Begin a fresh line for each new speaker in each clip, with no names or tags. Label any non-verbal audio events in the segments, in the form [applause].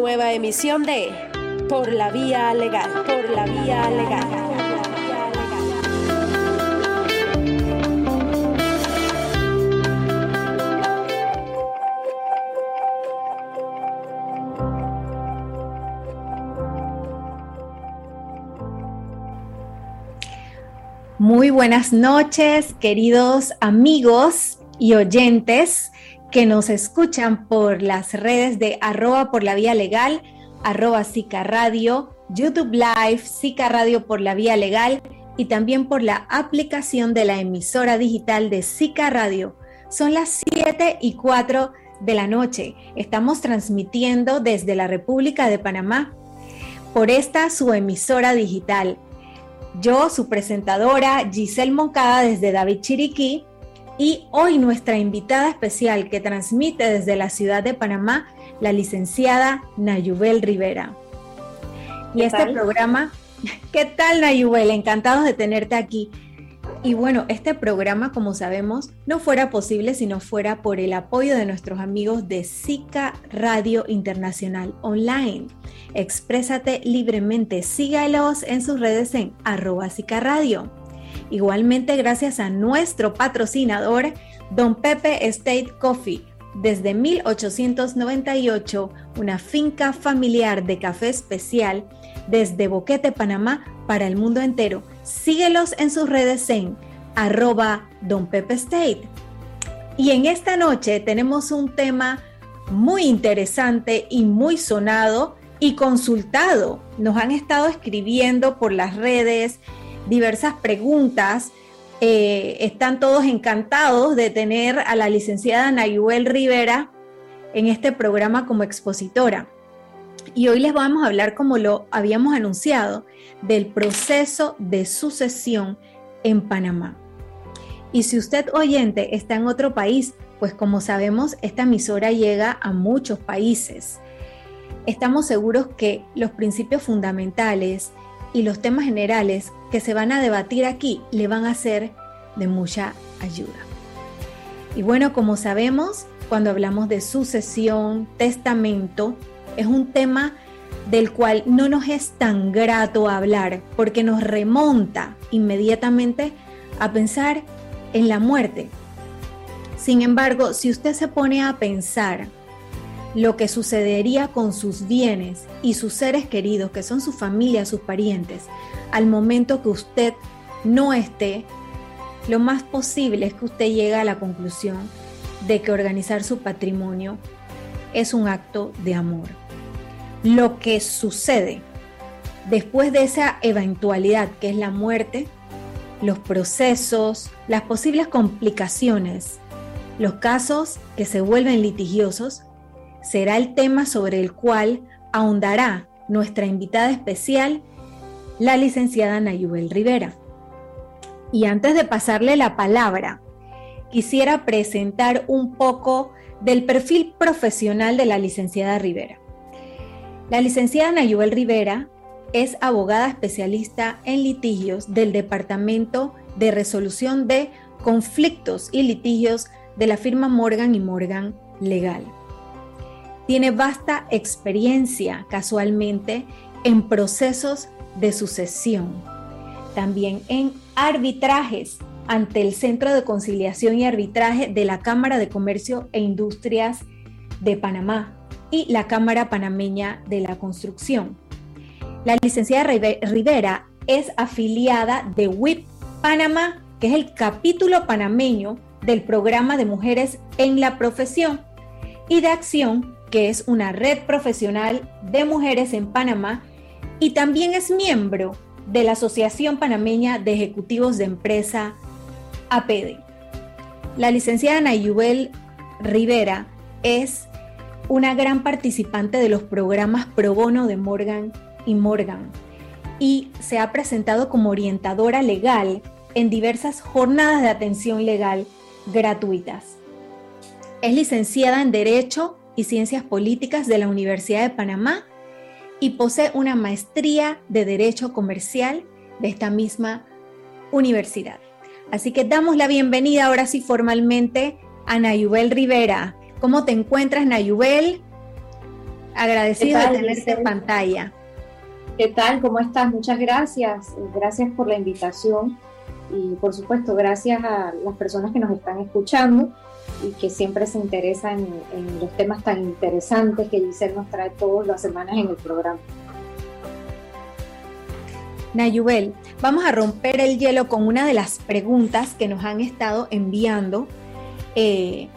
Nueva emisión de Por la Vía Legal, por la Vía Legal.
Muy buenas noches, queridos amigos y oyentes que nos escuchan por las redes de arroba por la vía legal, arroba Sica Radio, YouTube Live, Sica Radio por la vía legal y también por la aplicación de la emisora digital de Sica Radio. Son las 7 y 4 de la noche. Estamos transmitiendo desde la República de Panamá por esta su emisora digital. Yo, su presentadora, Giselle Moncada desde David Chiriquí, y hoy nuestra invitada especial que transmite desde la ciudad de Panamá, la licenciada Nayubel Rivera. Y este programa, [laughs] ¿qué tal Nayubel? Encantados de tenerte aquí. Y bueno, este programa, como sabemos, no fuera posible si no fuera por el apoyo de nuestros amigos de SICA Radio Internacional Online. Exprésate libremente, sígalos en sus redes en arroba SICA Radio. Igualmente gracias a nuestro patrocinador, Don Pepe State Coffee. Desde 1898, una finca familiar de café especial desde Boquete, Panamá, para el mundo entero. Síguelos en sus redes en arroba. Y en esta noche tenemos un tema muy interesante y muy sonado y consultado. Nos han estado escribiendo por las redes, diversas preguntas. Eh, están todos encantados de tener a la licenciada Nayuel Rivera en este programa como expositora. Y hoy les vamos a hablar, como lo habíamos anunciado, del proceso de sucesión en Panamá. Y si usted oyente está en otro país, pues como sabemos, esta emisora llega a muchos países. Estamos seguros que los principios fundamentales y los temas generales que se van a debatir aquí le van a ser de mucha ayuda. Y bueno, como sabemos, cuando hablamos de sucesión, testamento, es un tema del cual no nos es tan grato hablar porque nos remonta inmediatamente a pensar en la muerte. Sin embargo, si usted se pone a pensar lo que sucedería con sus bienes y sus seres queridos, que son su familia, sus parientes, al momento que usted no esté, lo más posible es que usted llegue a la conclusión de que organizar su patrimonio es un acto de amor. Lo que sucede después de esa eventualidad que es la muerte, los procesos, las posibles complicaciones, los casos que se vuelven litigiosos, será el tema sobre el cual ahondará nuestra invitada especial, la licenciada Nayubel Rivera. Y antes de pasarle la palabra, quisiera presentar un poco del perfil profesional de la licenciada Rivera. La licenciada Nayubel Rivera es abogada especialista en litigios del Departamento de Resolución de Conflictos y Litigios de la firma Morgan y Morgan Legal. Tiene vasta experiencia casualmente en procesos de sucesión, también en arbitrajes ante el Centro de Conciliación y Arbitraje de la Cámara de Comercio e Industrias de Panamá y la Cámara Panameña de la Construcción. La licenciada Rivera es afiliada de WIP Panamá, que es el capítulo panameño del programa de mujeres en la profesión, y de Acción que es una red profesional de mujeres en Panamá y también es miembro de la Asociación Panameña de Ejecutivos de Empresa, APD. La licenciada Nayubel Rivera es una gran participante de los programas pro bono de Morgan y Morgan y se ha presentado como orientadora legal en diversas jornadas de atención legal gratuitas. Es licenciada en Derecho y Ciencias Políticas de la Universidad de Panamá y posee una maestría de Derecho Comercial de esta misma universidad. Así que damos la bienvenida ahora sí formalmente a Nayubel Rivera. ¿Cómo te encuentras, Nayubel? Agradecido de tenerte en pantalla.
¿Qué tal? ¿Cómo estás? Muchas gracias. Gracias por la invitación y por supuesto gracias a las personas que nos están escuchando y que siempre se interesan en, los temas tan interesantes que Giselle nos trae todas las semanas en el programa.
Nayubel, vamos a romper el hielo con una de las preguntas que nos han estado enviando eh,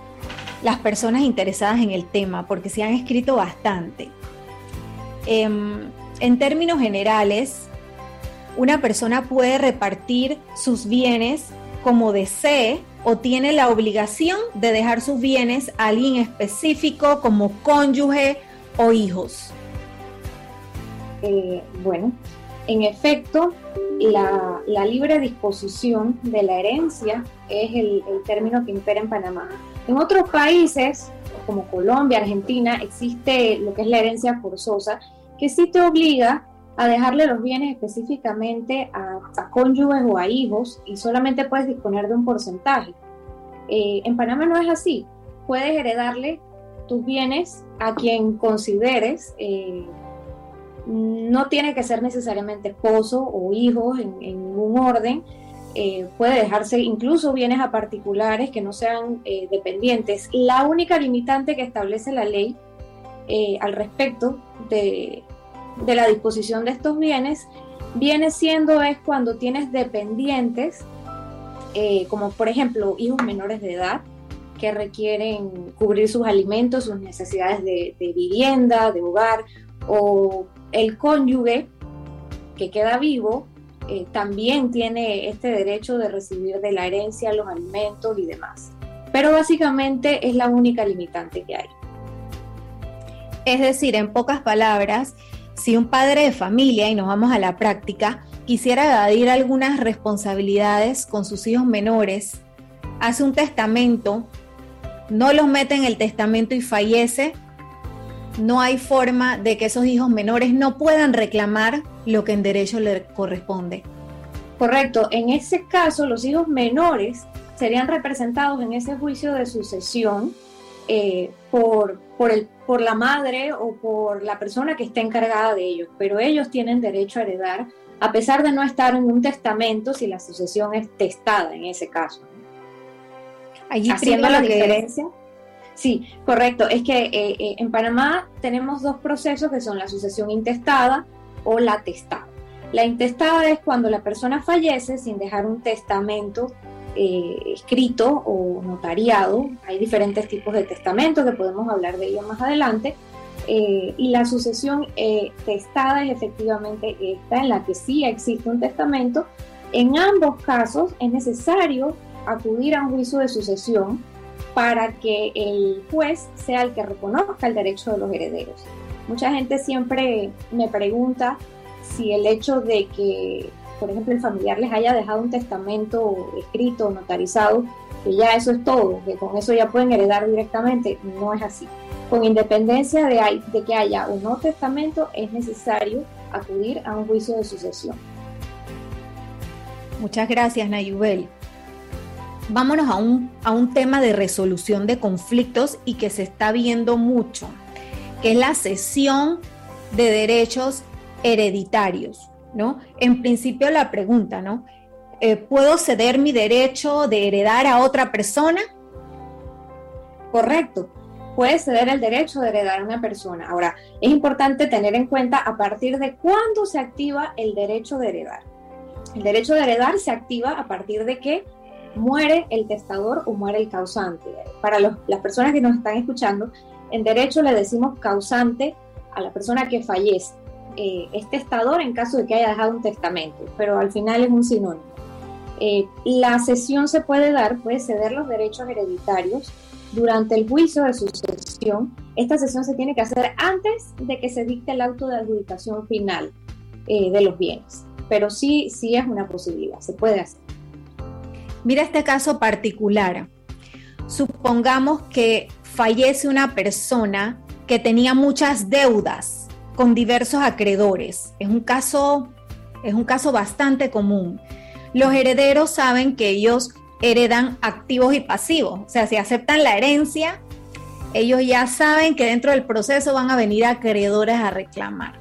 las personas interesadas en el tema, porque se han escrito bastante. Em, en términos generales, una persona puede repartir sus bienes como desee o tiene la obligación de dejar sus bienes a alguien específico como cónyuge o hijos?
Eh, bueno, en efecto, la, libre disposición de la herencia es el, el término que impera en Panamá. En otros países, como Colombia, Argentina, existe lo que es la herencia forzosa, que sí te obliga a dejarle los bienes específicamente a, cónyuges o a hijos y solamente puedes disponer de un porcentaje. Eh, en Panamá no es así. Puedes heredarle tus bienes a quien consideres. Eh, no tiene que ser necesariamente esposo o hijo en, ningún orden. Eh, puede dejarse incluso bienes a particulares que no sean dependientes. La única limitante que establece la ley al respecto de, de la disposición de estos bienes viene siendo es cuando tienes dependientes, eh, como por ejemplo hijos menores de edad, que requieren cubrir sus alimentos, sus necesidades de, vivienda, de hogar, o el cónyuge que queda vivo, eh, también tiene este derecho de recibir de la herencia los alimentos y demás. Pero básicamente es la única limitante que hay.
Es decir, en pocas palabras, si un padre de familia, y nos vamos a la práctica, quisiera evadir algunas responsabilidades con sus hijos menores, hace un testamento, no los mete en el testamento y fallece, no hay forma de que esos hijos menores no puedan reclamar lo que en derecho le corresponde.
Correcto, en ese caso los hijos menores serían representados en ese juicio de sucesión eh, por, por, el, por la madre o por la persona que esté encargada de ellos, pero ellos tienen derecho a heredar a pesar de no estar en un testamento si la sucesión es testada en ese caso. Allí Haciendo la diferencia. Sí, correcto. Es que eh, eh, en Panamá tenemos dos procesos que son la sucesión intestada o la testada. La intestada es cuando la persona fallece sin dejar un testamento eh, escrito o notariado. Hay diferentes tipos de testamentos que podemos hablar de ellos más adelante. Eh, y la sucesión eh, testada es efectivamente esta, en la que sí existe un testamento. En ambos casos es necesario acudir a un juicio de sucesión para que el juez sea el que reconozca el derecho de los herederos. Mucha gente siempre me pregunta si el hecho de que por ejemplo, el familiar les haya dejado un testamento escrito, notarizado, que ya eso es todo, que con eso ya pueden heredar directamente, no es así. Con independencia de, que haya o no testamento, es necesario acudir a un juicio de sucesión.
Muchas gracias, Nayubel. Vámonos a un, a un tema de resolución de conflictos y que se está viendo mucho, que es la cesión de derechos hereditarios. ¿No? En principio la pregunta, ¿no? Eh, ¿Puedo ceder mi derecho de heredar a otra persona?
Correcto. Puedes ceder el derecho de heredar a una persona. Ahora, es importante tener en cuenta a partir de cuándo se activa el derecho de heredar. El derecho de heredar se activa a partir de que muere el testador o muere el causante. Para las personas que nos están escuchando, en derecho le decimos causante a la persona que fallece eh, es testador en caso de que haya dejado un testamento, pero al final es un sinónimo. Eh, la cesión se puede dar, puede ceder los derechos hereditarios durante el juicio de sucesión. Esta cesión se tiene que hacer antes de que se dicte el auto de adjudicación final eh, de los bienes, pero sí, sí es una posibilidad, se puede hacer.
Mira este caso particular. Supongamos que fallece una persona que tenía muchas deudas con diversos acreedores. Es un caso, es un caso bastante común. Los herederos saben que ellos heredan activos y pasivos, o sea, si aceptan la herencia, Ellos ya saben que dentro del proceso van a venir acreedores a reclamar.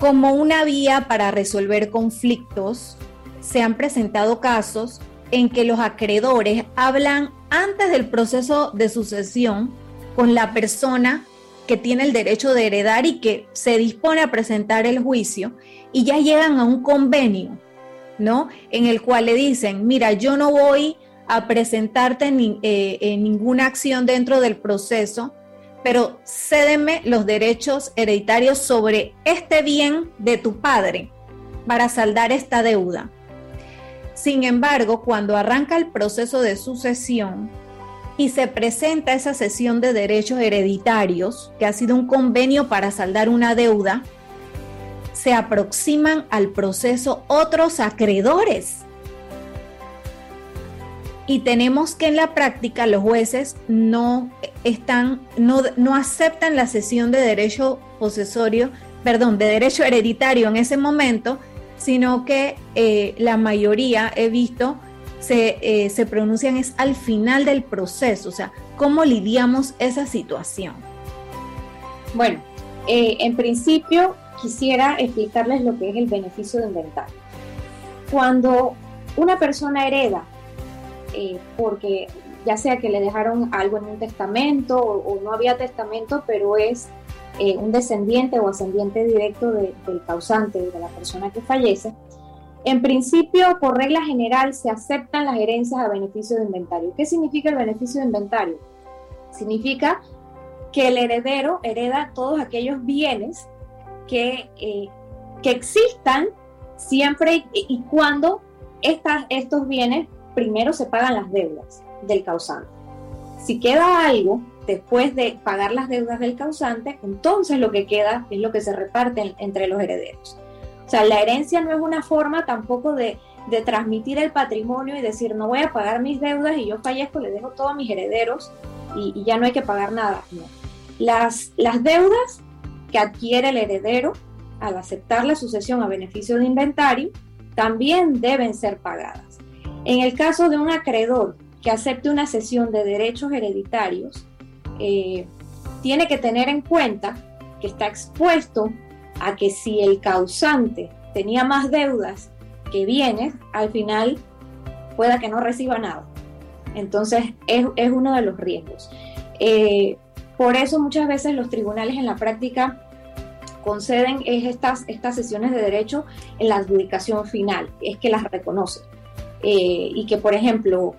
Como una vía para resolver conflictos, se han presentado casos en que los acreedores hablan antes del proceso de sucesión con la persona que tiene el derecho de heredar y que se dispone a presentar el juicio y ya llegan a un convenio, ¿no? En el cual le dicen, mira, yo no voy a presentarte eh, en ninguna acción dentro del proceso, pero cédeme los derechos hereditarios sobre este bien de tu padre para saldar esta deuda. Sin embargo, cuando arranca el proceso de sucesión y se presenta esa sesión de derechos hereditarios, que ha sido un convenio para saldar una deuda, se aproximan al proceso otros acreedores. Y tenemos que en la práctica los jueces no están, no, no aceptan la sesión de derecho posesorio, perdón, de derecho hereditario en ese momento, sino que eh, la mayoría he visto se, eh, se, pronuncian es al final del proceso, o sea, ¿cómo lidiamos esa situación?
Bueno, eh, en principio quisiera explicarles lo que es el beneficio de inventario. Cuando una persona hereda, porque ya sea que le dejaron algo en un testamento o, no había testamento, pero es eh, un descendiente o ascendiente directo del causante, de la persona que fallece, en principio, por regla general, se aceptan las herencias a beneficio de inventario. ¿Qué significa el beneficio de inventario? Significa que el heredero hereda todos aquellos bienes que, eh, que existan siempre y, cuando estas, estos bienes primero se pagan las deudas del causante. Si queda algo después de pagar las deudas del causante, entonces lo que queda es lo que se reparte entre los herederos. O sea, la herencia no es una forma tampoco de, transmitir el patrimonio y decir, no voy a pagar mis deudas y yo fallezco, le dejo todo a mis herederos y, ya no hay que pagar nada. Las, las deudas que adquiere el heredero al aceptar la sucesión a beneficio de inventario también deben ser pagadas. En el caso de un acreedor que acepte una cesión de derechos hereditarios, eh, tiene que tener en cuenta que está expuesto a que si el causante tenía más deudas que bienes, al final pueda que no reciba nada. Entonces es, uno de los riesgos. Eh, por eso muchas veces los tribunales en la práctica conceden estas, estas sesiones de derecho en la adjudicación final, es que las reconocen. Eh, y que, por ejemplo,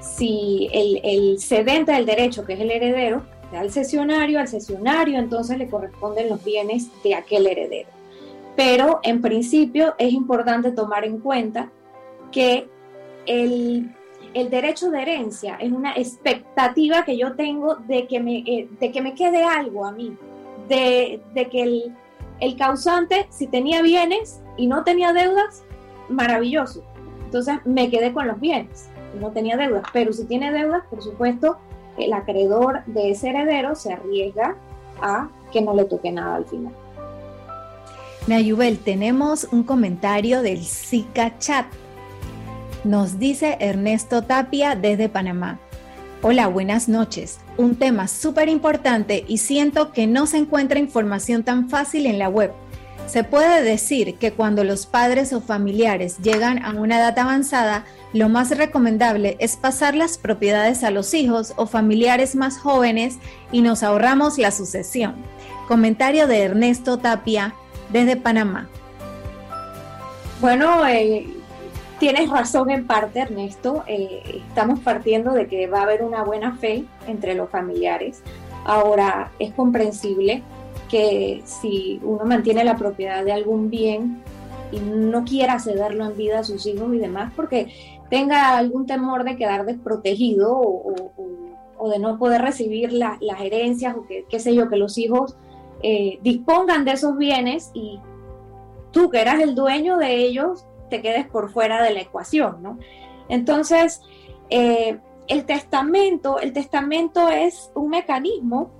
si el, el cedente del derecho, que es el heredero, al sesionario, al sesionario entonces le corresponden los bienes de aquel heredero. Pero en principio es importante tomar en cuenta que el, derecho de herencia es una expectativa que yo tengo de que me, eh, de que me quede algo a mí, de, que el, el causante, si tenía bienes y no tenía deudas, maravilloso. Entonces me quedé con los bienes no tenía deudas, pero si tiene deudas, por supuesto, el acreedor de ese heredero se arriesga a que no le toque nada al final.
Nayubel, tenemos un comentario del Zika Chat. Nos dice Ernesto Tapia desde Panamá. Hola, buenas noches. Un tema súper importante y siento que no se encuentra información tan fácil en la web. Se puede decir que cuando los padres o familiares llegan a una edad avanzada, lo más recomendable es pasar las propiedades a los hijos o familiares más jóvenes y nos ahorramos la sucesión. Comentario de Ernesto Tapia desde Panamá.
Bueno, eh, tienes razón en parte, Ernesto. Eh, estamos partiendo de que va a haber una buena fe entre los familiares. Ahora, es comprensible que si uno mantiene la propiedad de algún bien y no quiera cederlo en vida a sus hijos y demás, porque tenga algún temor de quedar desprotegido o, de no poder recibir las herencias o que, qué sé yo, que los hijos eh, dispongan de esos bienes y tú que eras el dueño de ellos te quedes por fuera de la ecuación, ¿no? Entonces, eh, el testamento, el testamento es un mecanismo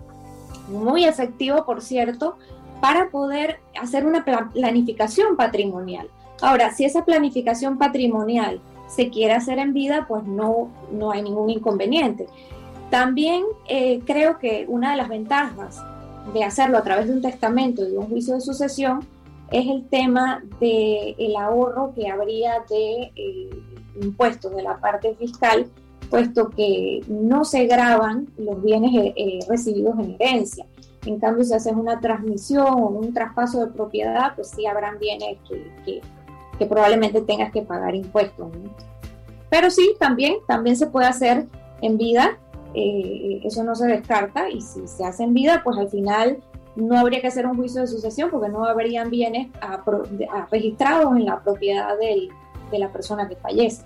muy efectivo, por cierto, para poder hacer una planificación patrimonial. Ahora, si esa planificación patrimonial se quiere hacer en vida, pues no, no hay ningún inconveniente. También eh, creo que una de las ventajas de hacerlo a través de un testamento y de un juicio de sucesión es el tema del el ahorro que habría de eh, impuestos de la parte fiscal, puesto que no se graban los bienes eh, recibidos en herencia. En cambio, si haces una transmisión o un traspaso de propiedad, pues sí habrán bienes que, probablemente tengas que pagar impuestos. Pero sí, también, también se puede hacer en vida, eh, eso no se descarta, y si se hace en vida, pues al final no habría que hacer un juicio de sucesión porque no habrían bienes registrados en la propiedad de la persona que fallece.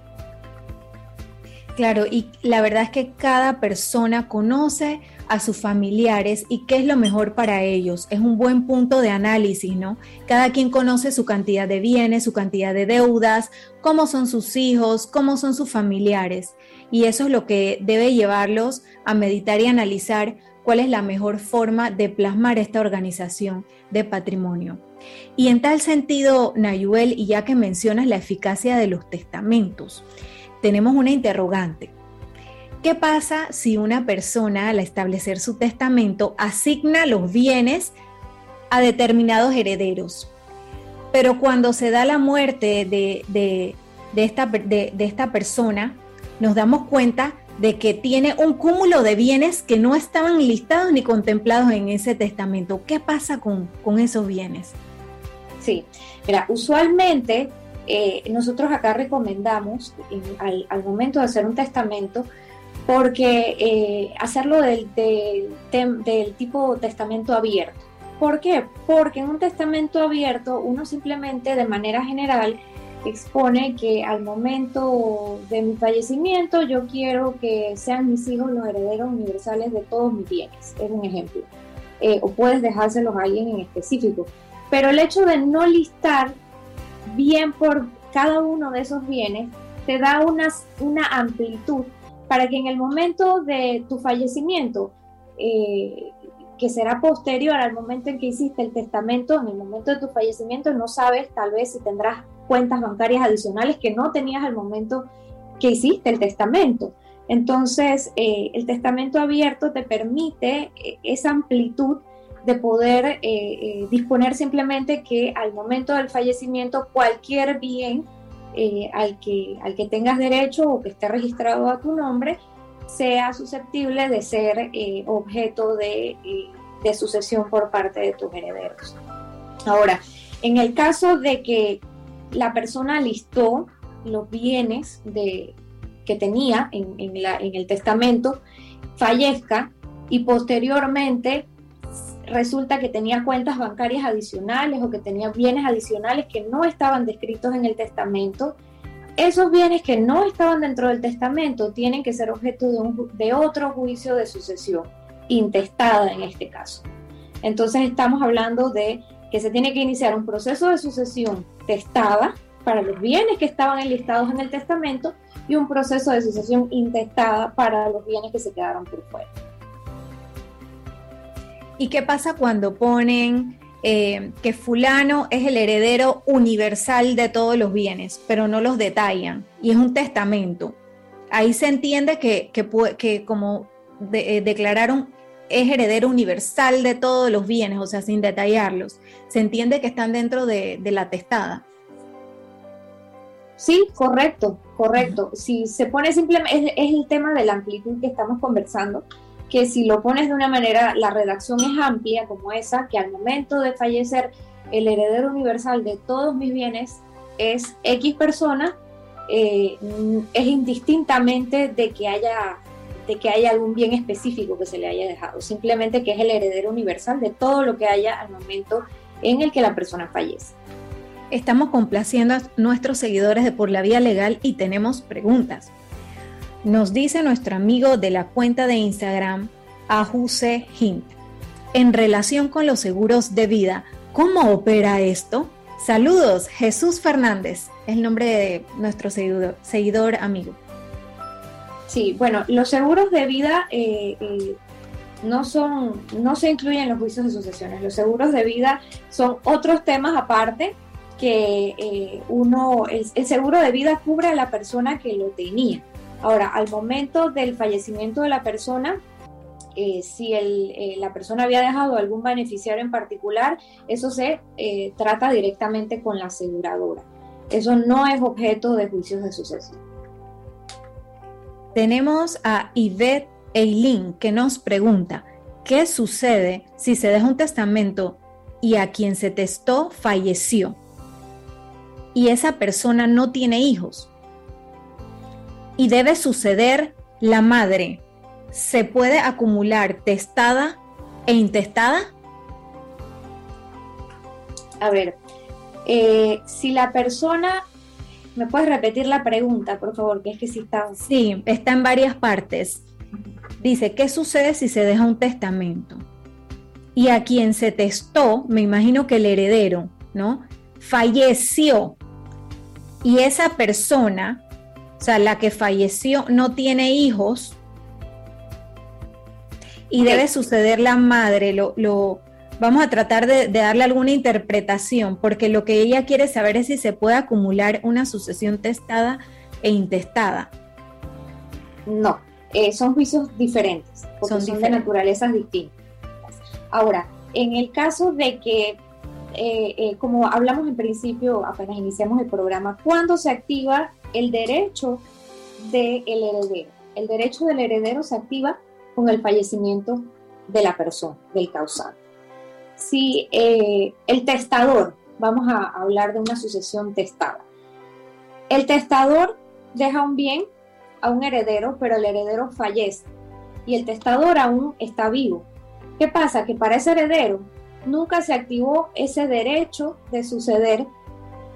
Claro, y la verdad es que cada persona conoce a sus familiares y qué es lo mejor para ellos. Es un buen punto de análisis, ¿no? Cada quien conoce su cantidad de bienes, su cantidad de deudas, cómo son sus hijos, cómo son sus familiares. Y eso es lo que debe llevarlos a meditar y analizar cuál es la mejor forma de plasmar esta organización de patrimonio. Y en tal sentido, Nayuel, y ya que mencionas la eficacia de los testamentos, tenemos una interrogante. ¿Qué pasa si una persona al establecer su testamento asigna los bienes a determinados herederos? Pero cuando se da la muerte de, esta, de esta persona, nos damos cuenta de que tiene un cúmulo de bienes que no estaban listados ni contemplados en ese testamento. ¿Qué pasa con, con esos bienes?
Sí, mira, usualmente eh, nosotros acá recomendamos al, momento de hacer un testamento, porque eh, hacerlo del, del, tipo testamento abierto. ¿Por qué? Porque en un testamento abierto uno simplemente de manera general expone que al momento de mi fallecimiento yo quiero que sean mis hijos los herederos universales de todos mis bienes. Es un ejemplo. Eh, o puedes dejárselos a alguien en específico. Pero el hecho de no listar bien por cada uno de esos bienes, te da una, una amplitud para que en el momento de tu fallecimiento, eh, que será posterior al momento en que hiciste el testamento, en el momento de tu fallecimiento no sabes tal vez si tendrás cuentas bancarias adicionales que no tenías al momento que hiciste el testamento. Entonces, eh, el testamento abierto te permite eh, esa amplitud de poder eh, eh, disponer simplemente que al momento del fallecimiento cualquier bien eh, al, que, al que tengas derecho o que esté registrado a tu nombre sea susceptible de ser objeto de, sucesión por parte de tus herederos. Ahora, en el caso de que la persona listó los bienes de, que tenía en el testamento, fallezca y posteriormente resulta que tenía cuentas bancarias adicionales o que tenía bienes adicionales que no estaban descritos en el testamento, esos bienes que no estaban dentro del testamento tienen que ser objeto de, otro juicio de sucesión, intestada en este caso. Entonces estamos hablando de que se tiene que iniciar un proceso de sucesión testada para los bienes que estaban enlistados en el testamento y un proceso de sucesión intestada para los bienes que se quedaron por fuera.
¿Y qué pasa cuando ponen eh, que fulano es el heredero universal de todos los bienes, pero no los detallan? Y es un testamento. Ahí se entiende que, que, como eh, declararon es heredero universal de todos los bienes, o sea, sin detallarlos. Se entiende que están dentro de, la testada.
Sí, correcto, correcto. Si se pone simplemente, es, el tema de la amplitud que estamos conversando que si lo pones de una manera, la redacción es amplia como esa, que al momento de fallecer el heredero universal de todos mis bienes es X persona, eh, es indistintamente de que haya de que haya algún bien específico que se le haya dejado, simplemente que es el heredero universal de todo lo que haya al momento en el que la persona fallece.
Estamos complaciendo a nuestros seguidores de Por la Vía Legal y tenemos preguntas. Nos dice nuestro amigo de la cuenta de Instagram, Ajuse Hint. En relación con los seguros de vida, ¿cómo opera esto? Saludos, Jesús Fernández, el nombre de nuestro seguidor, seguidor amigo.
Sí, bueno, los seguros de vida eh, eh, no son, no se incluyen en los juicios de sucesiones. Los seguros de vida son otros temas aparte que eh, uno, el seguro de vida cubre a la persona que lo tenía Ahora, al momento del fallecimiento de la persona, eh, si eh, la persona había dejado algún beneficiario en particular, eso se eh, trata directamente con la aseguradora. Eso no es objeto de juicios de sucesión.
Tenemos a Yvette Eileen que nos pregunta, ¿qué sucede si se deja un testamento y a quien se testó falleció y esa persona no tiene hijos? Y debe suceder la madre se puede acumular testada e intestada?
A ver, eh, si la persona, ¿me puedes repetir la pregunta, por favor? Que es que si está...
Sí, está en varias partes. Dice, ¿qué sucede si se deja un testamento? Y a quien se testó, me imagino que el heredero, ¿no? Falleció. Y esa persona, o sea, la que falleció, no tiene hijos, y debe suceder la madre, lo, vamos a tratar de, darle alguna interpretación, porque lo que ella quiere saber es si se puede acumular una sucesión testada e intestada.
No, eh, son juicios diferentes, porque son, de naturalezas distintas. Ahora, en el caso de que, eh, eh, como hablamos en principio, apenas iniciamos el programa, ¿cuándo se activa el derecho del heredero? El derecho del heredero se activa con el fallecimiento de la persona, del causante. Si eh, el testador, vamos a hablar de una sucesión testada, el testador deja un bien a un heredero, pero el heredero fallece y el testador aún está vivo. ¿Qué pasa? Que para ese heredero nunca se activó ese derecho de suceder.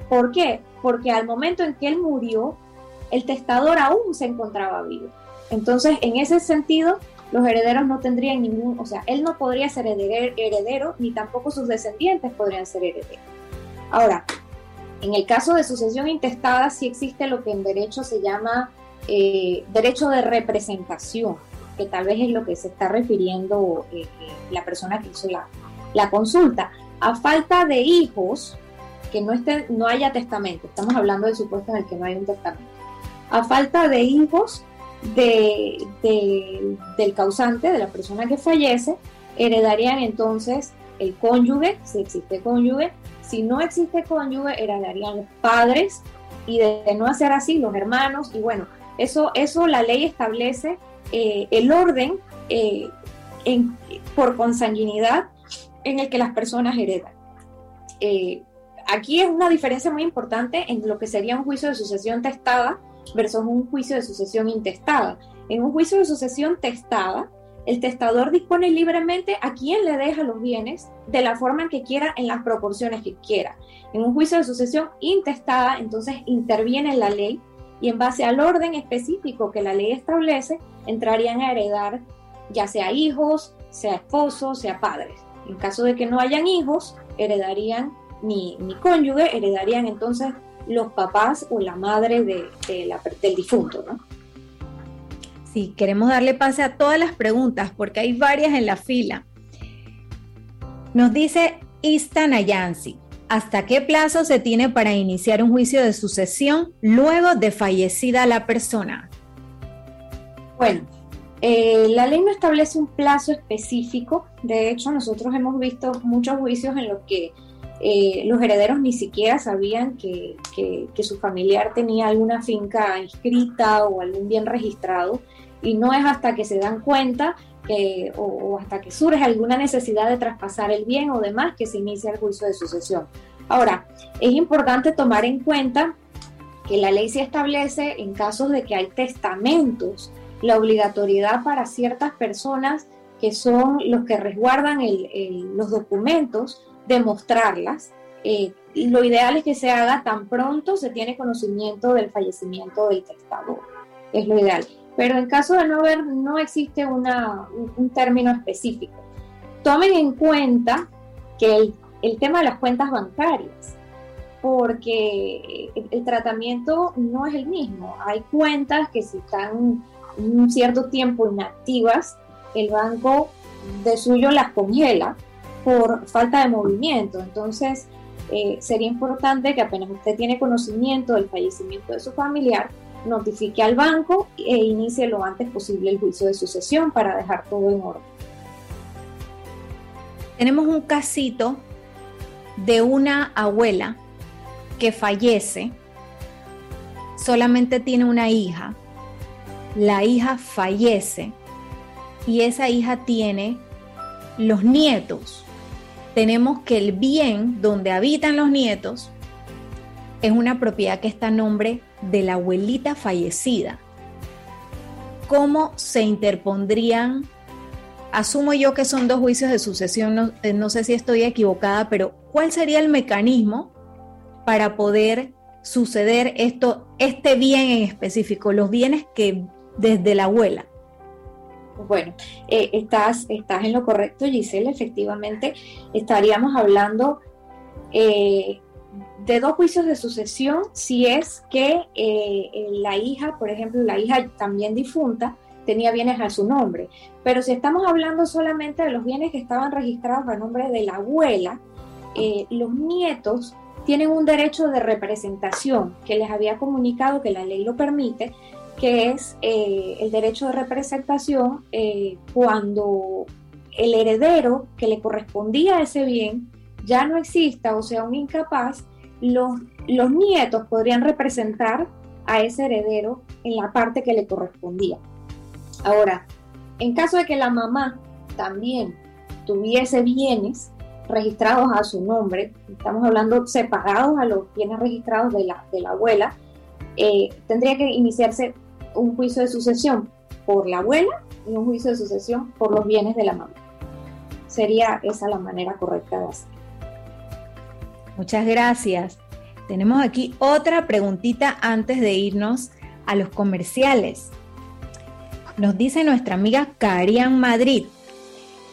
¿Por qué? Porque al momento en que él murió, el testador aún se encontraba vivo. Entonces, en ese sentido, los herederos no tendrían ningún, o sea, él no podría ser heredero, ni tampoco sus descendientes podrían ser herederos. Ahora, en el caso de sucesión intestada sí existe lo que en derecho se llama eh, derecho de representación, que tal vez es lo que se está refiriendo eh, eh, la persona que hizo la, la, consulta. A falta de hijos, que no, esté, no haya testamento, estamos hablando del supuesto en el que no hay un testamento. A falta de hijos, de, del causante, de la persona que fallece, heredarían entonces el cónyuge, si existe cónyuge, si no existe cónyuge, heredarían los padres y de, no hacer así, los hermanos, y bueno, eso, eso la ley establece eh, el orden eh, por consanguinidad en el que las personas heredan. Eh, aquí es una diferencia muy importante en lo que sería un juicio de sucesión testada versus un juicio de sucesión intestada. En un juicio de sucesión testada, el testador dispone libremente a quién le deja los bienes de la forma en que quiera, en las proporciones que quiera. En un juicio de sucesión intestada, entonces interviene la ley y en base al orden específico que la ley establece, entrarían a heredar ya sea hijos, sea esposos, sea padres. En caso de que no hayan hijos, heredarían ni, ni cónyuge, heredarían entonces los papás o la madre de, del difunto, ¿no?
Sí, queremos darle pase a todas las preguntas porque hay varias en la fila. Nos dice Ista Nayansi, ¿hasta qué plazo se tiene para iniciar un juicio de sucesión luego de fallecida la persona?
Bueno, eh, la ley no establece un plazo específico. De hecho, nosotros hemos visto muchos juicios en los que eh, los herederos ni siquiera sabían que, su familiar tenía alguna finca inscrita o algún bien registrado y no es hasta que se dan cuenta o, hasta que surge alguna necesidad de traspasar el bien o demás que se inicia el juicio de sucesión. Ahora, es importante tomar en cuenta que la ley se establece en casos de que hay testamentos, la obligatoriedad para ciertas personas que son los que resguardan los documentos demostrarlas. Eh, lo ideal es que se haga tan pronto se tiene conocimiento del fallecimiento del testador. Es lo ideal. Pero en caso de no haber, no existe una, un, término específico. Tomen en cuenta que el, el tema de las cuentas bancarias, porque el, tratamiento no es el mismo. Hay cuentas que si están un cierto tiempo inactivas, el banco de suyo las congela por falta de movimiento. Entonces, eh, sería importante que apenas usted tiene conocimiento del fallecimiento de su familiar, notifique al banco e inicie lo antes posible el juicio de sucesión para dejar todo en orden.
Tenemos un casito de una abuela que fallece, solamente tiene una hija, la hija fallece y esa hija tiene los nietos. Tenemos que el bien donde habitan los nietos es una propiedad que está a nombre de la abuelita fallecida. ¿Cómo se interpondrían? Asumo yo que son dos juicios de sucesión, no, eh, no sé si estoy equivocada, pero ¿cuál sería el mecanismo para poder suceder esto, este bien en específico, los bienes que desde la abuela?
Bueno, eh, estás, estás en lo correcto, Giselle. Efectivamente, estaríamos hablando eh, de dos juicios de sucesión si es que eh, la hija, por ejemplo, la hija también difunta, tenía bienes a su nombre. Pero si estamos hablando solamente de los bienes que estaban registrados a nombre de la abuela, los nietos tienen un derecho de representación que les había comunicado que la ley lo permite, que es eh, el derecho de representación eh, cuando el heredero que le correspondía a ese bien ya no exista o sea un incapaz, los, los nietos podrían representar a ese heredero en la parte que le correspondía. Ahora, en caso de que la mamá también tuviese bienes registrados a su nombre, estamos hablando separados a los bienes registrados de la, de la abuela, eh, tendría que iniciarse un juicio de sucesión por la abuela y un juicio de sucesión por los bienes de la mamá. Sería esa la manera correcta de hacer.
Muchas gracias. Tenemos aquí otra preguntita antes de irnos a los comerciales. Nos dice nuestra amiga Carian Madrid.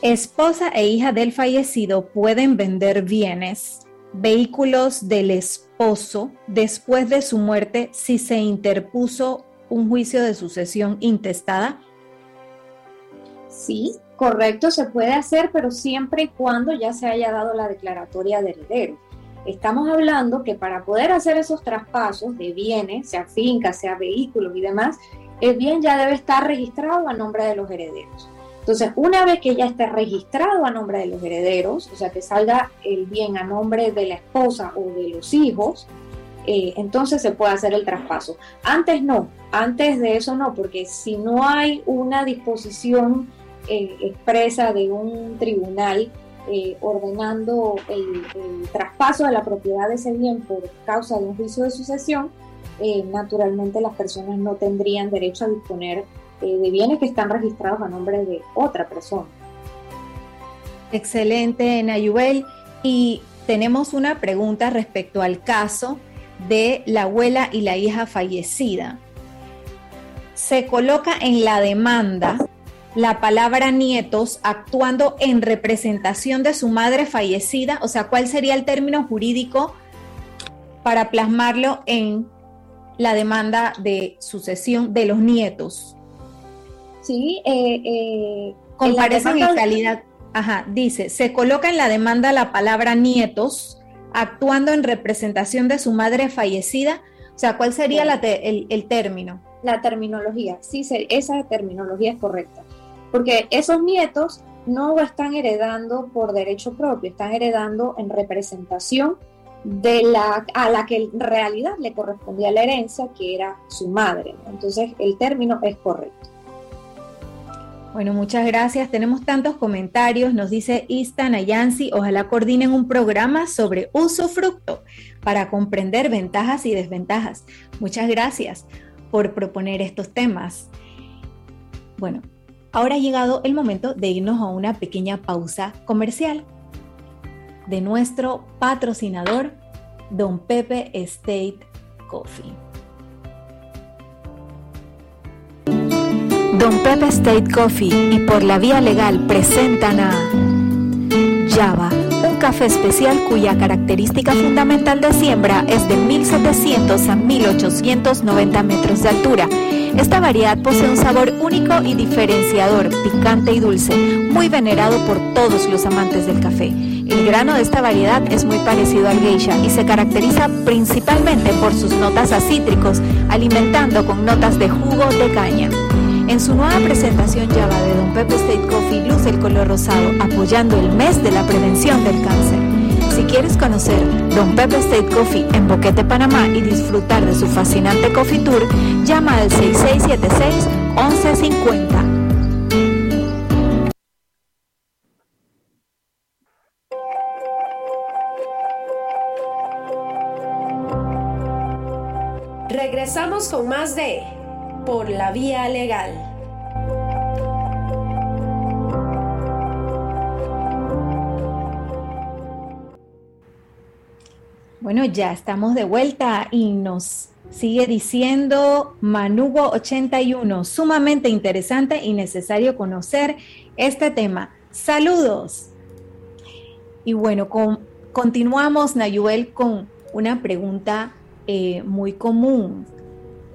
Esposa e hija del fallecido pueden vender bienes, vehículos del esposo después de su muerte si se interpuso un juicio de sucesión intestada?
Sí, correcto, se puede hacer, pero siempre y cuando ya se haya dado la declaratoria de heredero. Estamos hablando que para poder hacer esos traspasos de bienes, sea finca, sea vehículos y demás, el bien ya debe estar registrado a nombre de los herederos. Entonces, una vez que ya esté registrado a nombre de los herederos, o sea, que salga el bien a nombre de la esposa o de los hijos, eh, entonces se puede hacer el traspaso. Antes no, antes de eso no, porque si no hay una disposición eh, expresa de un tribunal eh, ordenando el, traspaso de la propiedad de ese bien por causa de un juicio de sucesión, naturalmente las personas no tendrían derecho a disponer de bienes que están registrados a nombre de otra persona.
Excelente, Nayubel. Y tenemos una pregunta respecto al caso de la abuela y la hija fallecida. Se coloca en la demanda la palabra nietos actuando en representación de su madre fallecida, o sea, ¿cuál sería el término jurídico para plasmarlo en la demanda de sucesión de los nietos?
Sí, eh, eh,
en calidad. Ajá, dice, se coloca en la demanda la palabra nietos actuando en representación de su madre fallecida. O sea, ¿cuál sería el, término?
La terminología, sí, esa terminología es correcta. Porque esos nietos no están heredando por derecho propio, están heredando en representación de la a la que en realidad le correspondía la herencia, que era su madre. Entonces, el término es correcto.
Bueno, muchas gracias. Tenemos tantos comentarios. Nos dice Ista Nayansi, ojalá coordinen un programa sobre uso fructo para comprender ventajas y desventajas. Muchas gracias por proponer estos temas. Bueno, ahora ha llegado el momento de irnos a una pequeña pausa comercial de nuestro patrocinador, Don Pepe State Coffee. Don Pepe State Coffee y por la vía legal presentan a Java,
un café especial cuya característica fundamental de siembra es de 1700 a 1890 metros de altura. Esta variedad posee un sabor único y diferenciador, picante y dulce, muy venerado por todos los amantes del café. El grano de esta variedad es muy parecido al geisha y se caracteriza principalmente por sus notas a cítricos, alimentando con notas de jugo de caña. En su nueva presentación Java de Don Pepe State Coffee luce el color rosado, apoyando el mes de la prevención del cáncer. Si quieres conocer Don Pepe State Coffee en Boquete, Panamá y disfrutar de su fascinante coffee tour, llama al 6676 1150.
Regresamos con más de Por la Vía Legal.
Bueno, ya estamos de vuelta y nos sigue diciendo Manugo81, sumamente interesante y necesario conocer este tema. Saludos. Y bueno, continuamos, Nayuel, con una pregunta eh, muy común.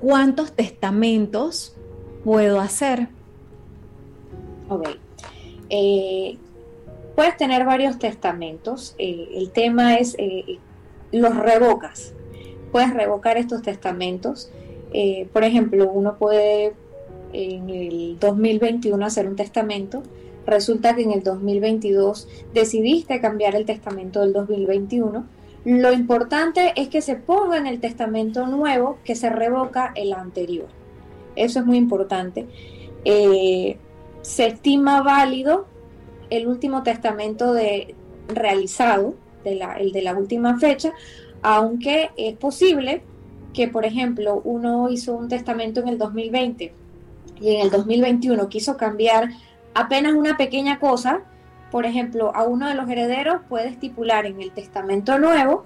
¿Cuántos testamentos puedo hacer?
Ok. Eh, puedes tener varios testamentos. Eh, el tema es, los revocas. Puedes revocar estos testamentos. por ejemplo, uno puede en el 2021 hacer un testamento. Resulta que en el 2022 decidiste cambiar el testamento del 2021 lo importante es que se ponga en el testamento nuevo que se revoca el anterior. Eso es muy importante. Eh, se estima válido el último testamento de, realizado, el de la última fecha, aunque es posible que, por ejemplo, uno hizo un testamento en el 2020 y en el 2021 quiso cambiar apenas una pequeña cosa, por ejemplo, a uno de los herederos puede estipular en el testamento nuevo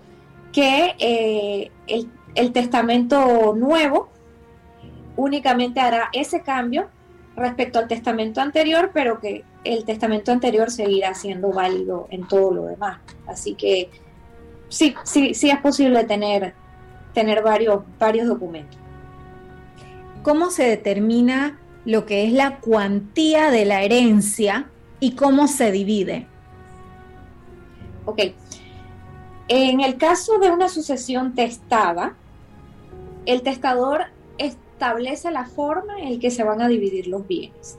que eh, el, testamento nuevo únicamente hará ese cambio respecto al testamento anterior, pero que el testamento anterior seguirá siendo válido en todo lo demás. Así que sí, sí, sí es posible tener, tener varios, varios documentos.
¿Cómo se determina lo que es la cuantía de la herencia y cómo se divide.
Ok. En el caso de una sucesión testada, el testador establece la forma en que se van a dividir los bienes.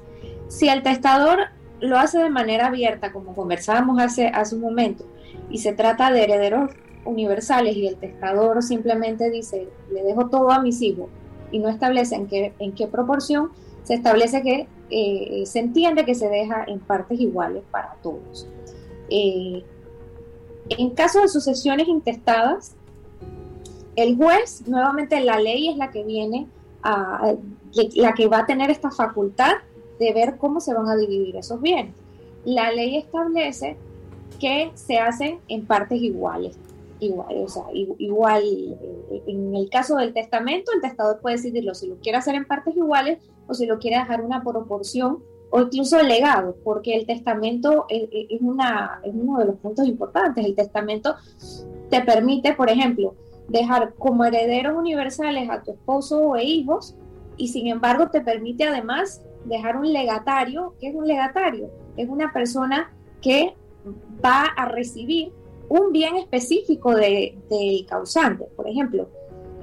Si el testador lo hace de manera abierta, como conversábamos hace, hace un momento, y se trata de herederos universales y el testador simplemente dice, le dejo todo a mis hijos y no establece en qué, en qué proporción, se establece que eh, se entiende que se deja en partes iguales para todos. Eh, en caso de sucesiones intestadas, el juez, nuevamente la ley es la que viene a, la que va a tener esta facultad de ver cómo se van a dividir esos bienes. La ley establece que se hacen en partes iguales. Igual, o sea, igual, eh, en el caso del testamento, el testador puede decidirlo si lo quiere hacer en partes iguales o si lo quiere dejar una proporción o incluso el legado, porque el testamento es, una, es uno de los puntos importantes. El testamento te permite, por ejemplo, dejar como herederos universales a tu esposo e hijos y sin embargo te permite además dejar un legatario. ¿Qué es un legatario? Es una persona que va a recibir un bien específico del causante. Por ejemplo,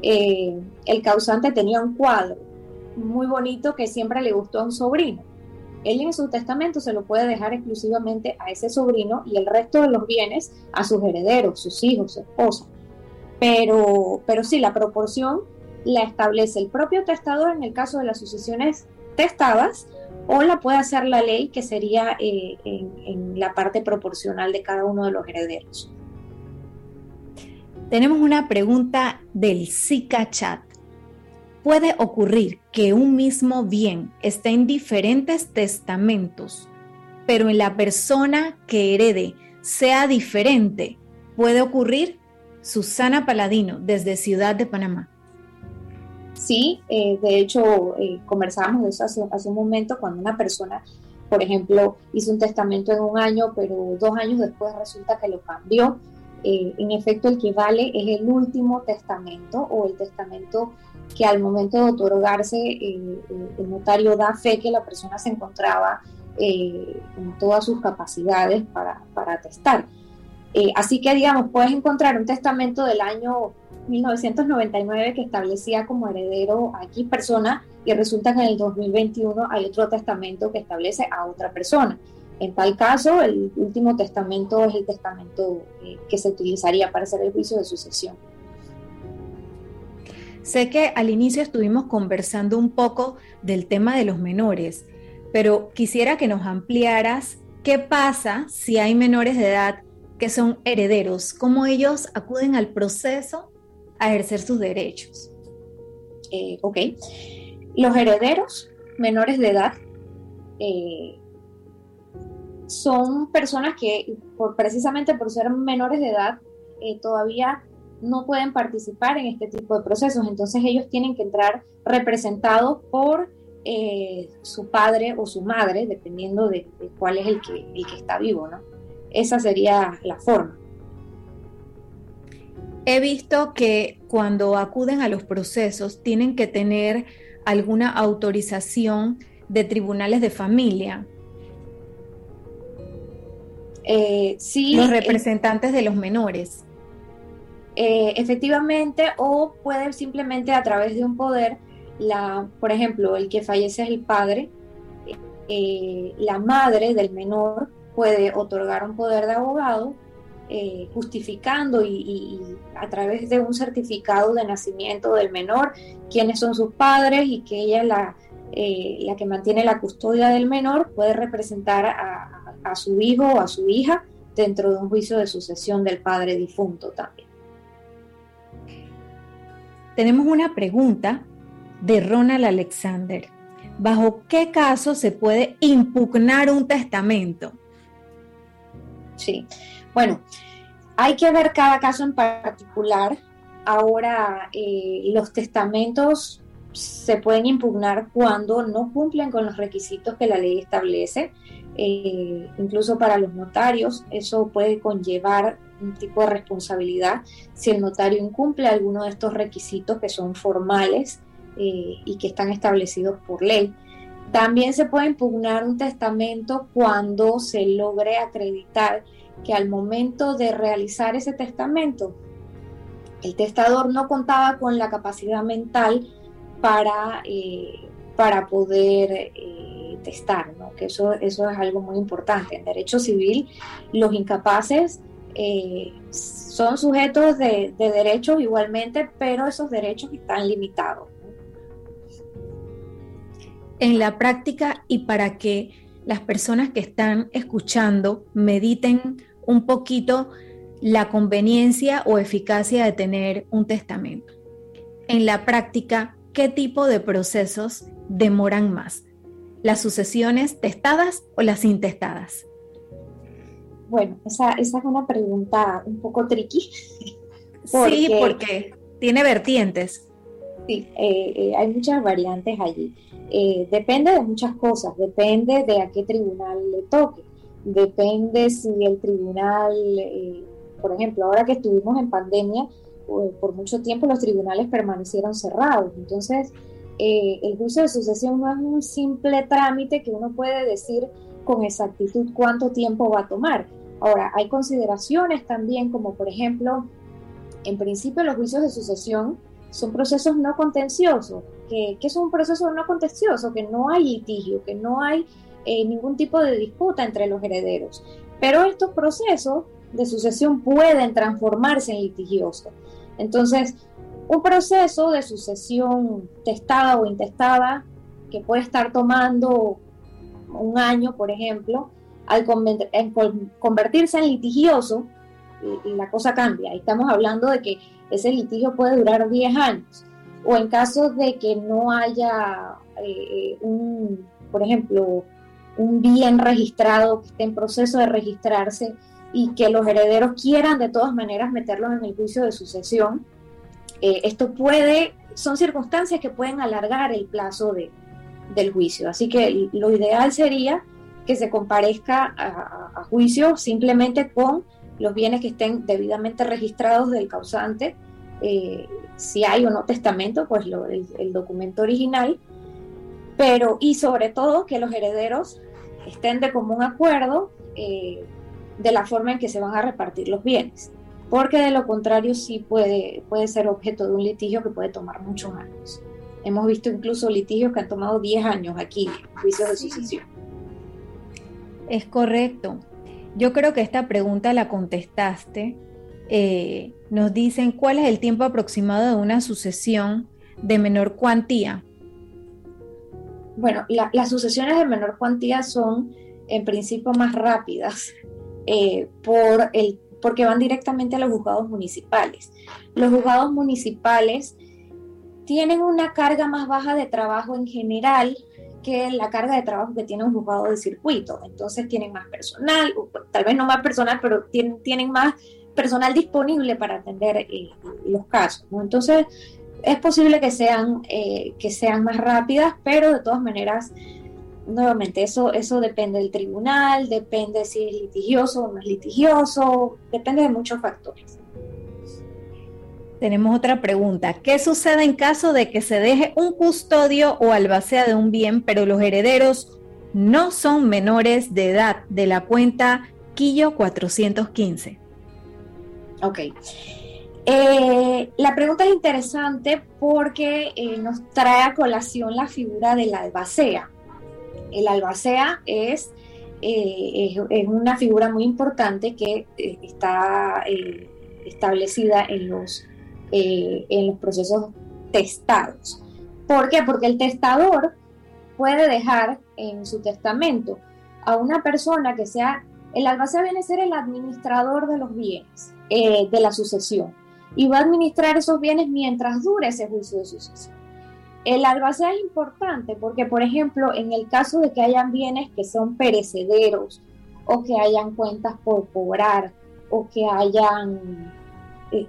eh, el causante tenía un cuadro muy bonito que siempre le gustó a un sobrino. Él en su testamento se lo puede dejar exclusivamente a ese sobrino y el resto de los bienes a sus herederos, sus hijos, su esposa. Pero, pero sí, la proporción la establece el propio testador en el caso de las sucesiones testadas o la puede hacer la ley que sería eh, en, en la parte proporcional de cada uno de los herederos.
Tenemos una pregunta del Zika Chat puede ocurrir que un mismo bien esté en diferentes testamentos, pero en la persona que herede sea diferente. Puede ocurrir Susana Paladino desde Ciudad de Panamá.
Sí, eh, de hecho eh, conversábamos de eso hace, un momento cuando una persona por ejemplo, hizo un testamento en un año, pero dos años después resulta que lo cambió. Eh, en efecto, el que vale es el último testamento o el testamento que al momento de otorgarse eh, el notario da fe que la persona se encontraba con todas sus capacidades para, para atestar. así que, digamos, puedes encontrar un testamento del año 1999 que establecía como heredero a X persona y resulta que en el 2021 hay otro testamento que establece a otra persona. En tal caso, el último testamento es el testamento eh, que se utilizaría para hacer el juicio de sucesión.
Sé que al inicio estuvimos conversando un poco del tema de los menores, pero quisiera que nos ampliaras qué pasa si hay menores de edad que son herederos, cómo ellos acuden al proceso a ejercer sus derechos.
Eh, ok. Los herederos menores de edad eh, son personas que, por, precisamente por ser menores de edad, eh, todavía no pueden participar en este tipo de procesos. Entonces ellos tienen que entrar representados por su padre o su madre, dependiendo de, cuál es el que, el que está vivo, ¿no? Esa sería la forma.
He visto que cuando acuden a los procesos tienen que tener alguna autorización de tribunales de familia.
Eh, sí.
Los representantes de los menores.
Eh, efectivamente, o puede simplemente a través de un poder, la, por ejemplo, el que fallece es el padre, eh, la madre del menor puede otorgar un poder de abogado eh, justificando y, a través de un certificado de nacimiento del menor quiénes son sus padres y que ella la, la que mantiene la custodia del menor, puede representar a su hijo o a su hija dentro de un juicio de sucesión del padre difunto también.
Tenemos una pregunta de Ronald Alexander. ¿Bajo qué caso se puede impugnar un testamento?
Sí, bueno, hay que ver cada caso en particular. Ahora, eh, los testamentos se pueden impugnar cuando no cumplen con los requisitos que la ley establece. Eh, incluso para los notarios, eso puede conllevar un tipo de responsabilidad si el notario incumple alguno de estos requisitos que son formales eh, y que están establecidos por ley. También se puede impugnar un testamento cuando se logre acreditar que al momento de realizar ese testamento, el testador no contaba con la capacidad mental para, eh, para poder eh, testar, ¿no? que eso, eso es algo muy importante. En derecho civil, los incapaces eh, son sujetos de, de, derechos igualmente, pero esos derechos están limitados.
En la práctica y para que las personas que están escuchando mediten un poquito la conveniencia o eficacia de tener un testamento. En la práctica, ¿qué tipo de procesos demoran más? ¿Las sucesiones testadas o las intestadas?
Bueno, esa, es una pregunta un poco tricky. [laughs]
sí, porque tiene vertientes.
Sí, eh, eh, hay muchas variantes allí. Eh, depende de muchas cosas, depende de a qué tribunal le toque depende si el tribunal, eh, por ejemplo, ahora que estuvimos en pandemia, eh, por mucho tiempo los tribunales permanecieron cerrados. Entonces, eh, el juicio de sucesión no es un simple trámite que uno puede decir con exactitud cuánto tiempo va a tomar. Ahora, hay consideraciones también, como por ejemplo, en principio los juicios de sucesión son procesos no contenciosos. que es un proceso no contencioso? Que no hay litigio, que no hay eh, ningún tipo de disputa entre los herederos. Pero estos procesos de sucesión pueden transformarse en litigiosos. Entonces, un proceso de sucesión testada o intestada que puede estar tomando un año, por ejemplo, al convertirse en litigioso, la cosa cambia. Estamos hablando de que ese litigio puede durar 10 años. O en caso de que no haya eh, un, por ejemplo, un bien registrado que esté en proceso de registrarse y que los herederos quieran de todas maneras meterlos en el juicio de sucesión, eh, esto puede, son circunstancias que pueden alargar el plazo de, del juicio. Así que lo ideal sería que se comparezca a, juicio simplemente con los bienes que estén debidamente registrados del causante, eh, si hay o no testamento, pues el, documento original, pero y sobre todo que los herederos estén de común acuerdo eh, de la forma en que se van a repartir los bienes, porque de lo contrario sí puede, puede ser objeto de un litigio que puede tomar muchos años. Hemos visto incluso litigios que han tomado 10 años aquí, juicios de sucesión.
Es correcto. Yo creo que esta pregunta la contestaste. Eh, nos dicen cuál es el tiempo aproximado de una sucesión de menor cuantía.
Bueno, las sucesiones de menor cuantía son en principio más rápidas eh, por el, porque van directamente a los juzgados municipales. Los juzgados municipales tienen una carga más baja de trabajo en general que la carga de trabajo que tiene un juzgado de circuito. Entonces tienen más personal, tal vez no más personal, pero tienen, tienen más personal disponible para atender eh, los casos. Entonces es posible que sean, eh, que sean más rápidas, pero de todas maneras, nuevamente, eso, eso depende del tribunal, depende si es litigioso o no es litigioso, depende de muchos factores.
Tenemos otra pregunta. ¿Qué sucede en caso de que se deje un custodio o albacea de un bien, pero los herederos no son menores de edad de la cuenta Quillo 415?
Ok. Eh, la pregunta es interesante porque eh, nos trae a colación la figura del albacea. El albacea eh, es una figura muy importante que está establecida en los eh, en los procesos testados. ¿Por qué? Porque el testador puede dejar en su testamento a una persona que sea, el albacea viene a ser el administrador de los bienes eh, de la sucesión y va a administrar esos bienes mientras dure ese juicio de sucesión. El albacea es importante porque, por ejemplo, en el caso de que hayan bienes que son perecederos o que hayan cuentas por cobrar o que hayan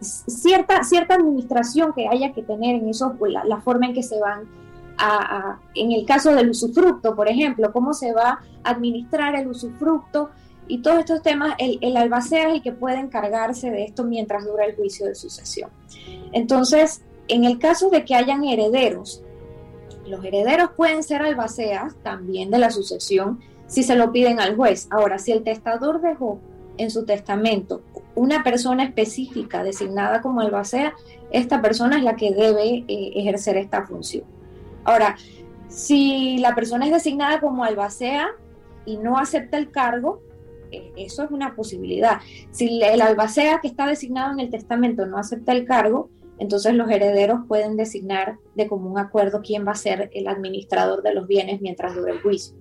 cierta, cierta administración que haya que tener en eso, pues, la, forma en que se van a, en el caso del usufructo, por ejemplo, cómo se va a administrar el usufructo y todos estos temas, el, el albacea es el que puede encargarse de esto mientras dura el juicio de sucesión. Entonces, en el caso de que hayan herederos, los herederos pueden ser albaceas también de la sucesión si se lo piden al juez. Ahora, si el testador dejó en su testamento una persona específica designada como albacea, esta persona es la que debe eh, ejercer esta función. Ahora, si la persona es designada como albacea y no acepta el cargo, eh, eso es una posibilidad. Si el albacea que está designado en el testamento no acepta el cargo, entonces los herederos pueden designar de común acuerdo quién va a ser el administrador de los bienes mientras dure el juicio.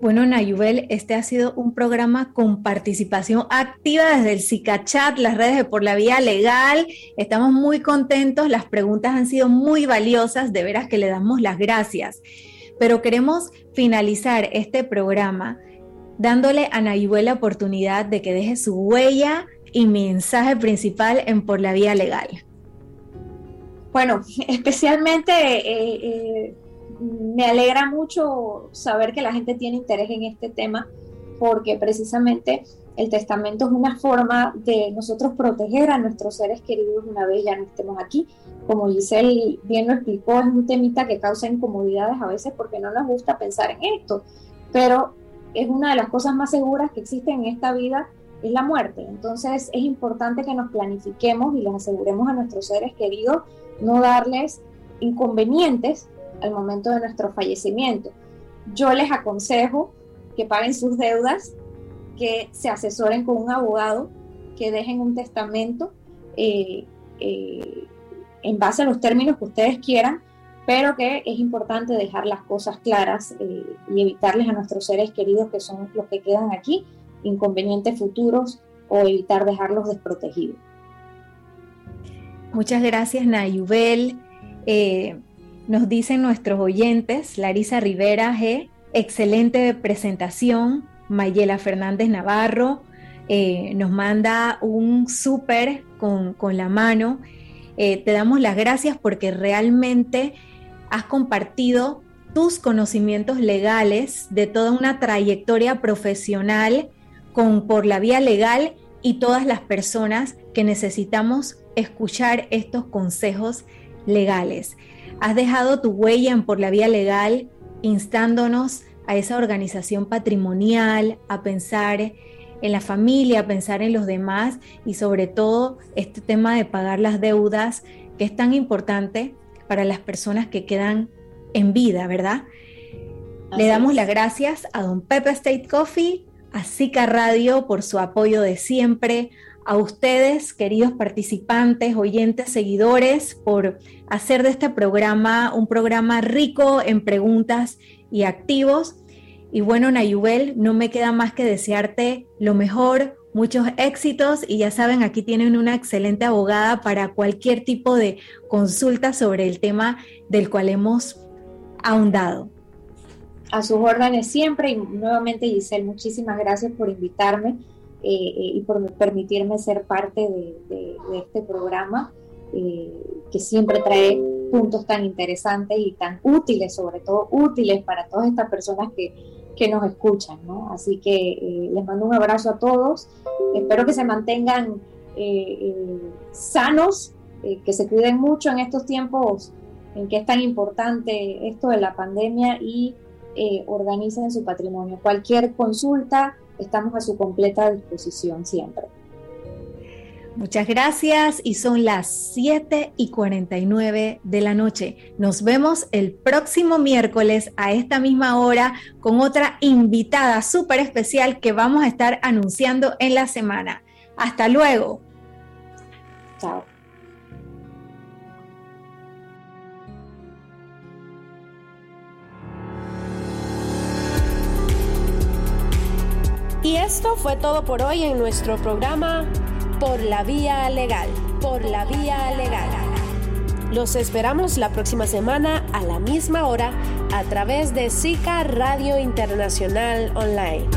Bueno, Nayubel, este ha sido un programa con participación activa desde el CICACHAT, las redes de Por la Vía Legal. Estamos muy contentos, las preguntas han sido muy valiosas, de veras que le damos las gracias. Pero queremos finalizar este programa dándole a Nayubel la oportunidad de que deje su huella y mensaje principal en Por la Vía Legal.
Bueno, [laughs] especialmente... Eh, eh, me alegra mucho saber que la gente tiene interés en este tema porque precisamente el testamento es una forma de nosotros proteger a nuestros seres queridos una vez ya no estemos aquí. Como Giselle bien lo explicó, es un temita que causa incomodidades a veces porque no nos gusta pensar en esto, pero es una de las cosas más seguras que existen en esta vida, es la muerte. Entonces es importante que nos planifiquemos y les aseguremos a nuestros seres queridos no darles inconvenientes al momento de nuestro fallecimiento. Yo les aconsejo que paguen sus deudas, que se asesoren con un abogado, que dejen un testamento eh, eh, en base a los términos que ustedes quieran, pero que es importante dejar las cosas claras eh, y evitarles a nuestros seres queridos, que son los que quedan aquí, inconvenientes futuros o evitar dejarlos desprotegidos.
Muchas gracias, Nayubel. Nos dicen nuestros oyentes, Larisa Rivera G, excelente presentación, Mayela Fernández Navarro, eh, nos manda un súper con, la mano. Eh, te damos las gracias porque realmente has compartido tus conocimientos legales de toda una trayectoria profesional con por la vía legal y todas las personas que necesitamos escuchar estos consejos legales. Has dejado tu huella en por la vía legal instándonos a esa organización patrimonial, a pensar en la familia, a pensar en los demás y sobre todo este tema de pagar las deudas que es tan importante para las personas que quedan en vida, ¿verdad? Le damos las gracias a don Pepe State Coffee, a Zika Radio por su apoyo de siempre, a ustedes, queridos participantes, oyentes, seguidores, por hacer de este programa un programa rico en preguntas y activos. Y bueno, Nayubel, no me queda más que desearte lo mejor, muchos éxitos y ya saben, aquí tienen una excelente abogada para cualquier tipo de consulta sobre el tema del cual hemos ahondado.
A sus órdenes siempre y nuevamente Giselle, muchísimas gracias por invitarme eh, eh, y por permitirme ser parte de, este programa eh, que siempre trae puntos tan interesantes y tan útiles, sobre todo útiles para todas estas personas que, que nos escuchan. ¿no? Así que les mando un abrazo a todos, espero que se mantengan sanos, que se cuiden mucho en estos tiempos en que es tan importante esto de la pandemia y organicen su patrimonio. Cualquier consulta, estamos a su completa disposición siempre.
Muchas gracias y son las 7 y 49 de la noche. Nos vemos el próximo miércoles a esta misma hora con otra invitada súper especial que vamos a estar anunciando en la semana. Hasta luego.
Chao.
Y esto fue todo por hoy en nuestro programa Por la Vía Legal. Por la Vía Legal. Los esperamos la próxima semana a la misma hora a través de SICA Radio Internacional Online.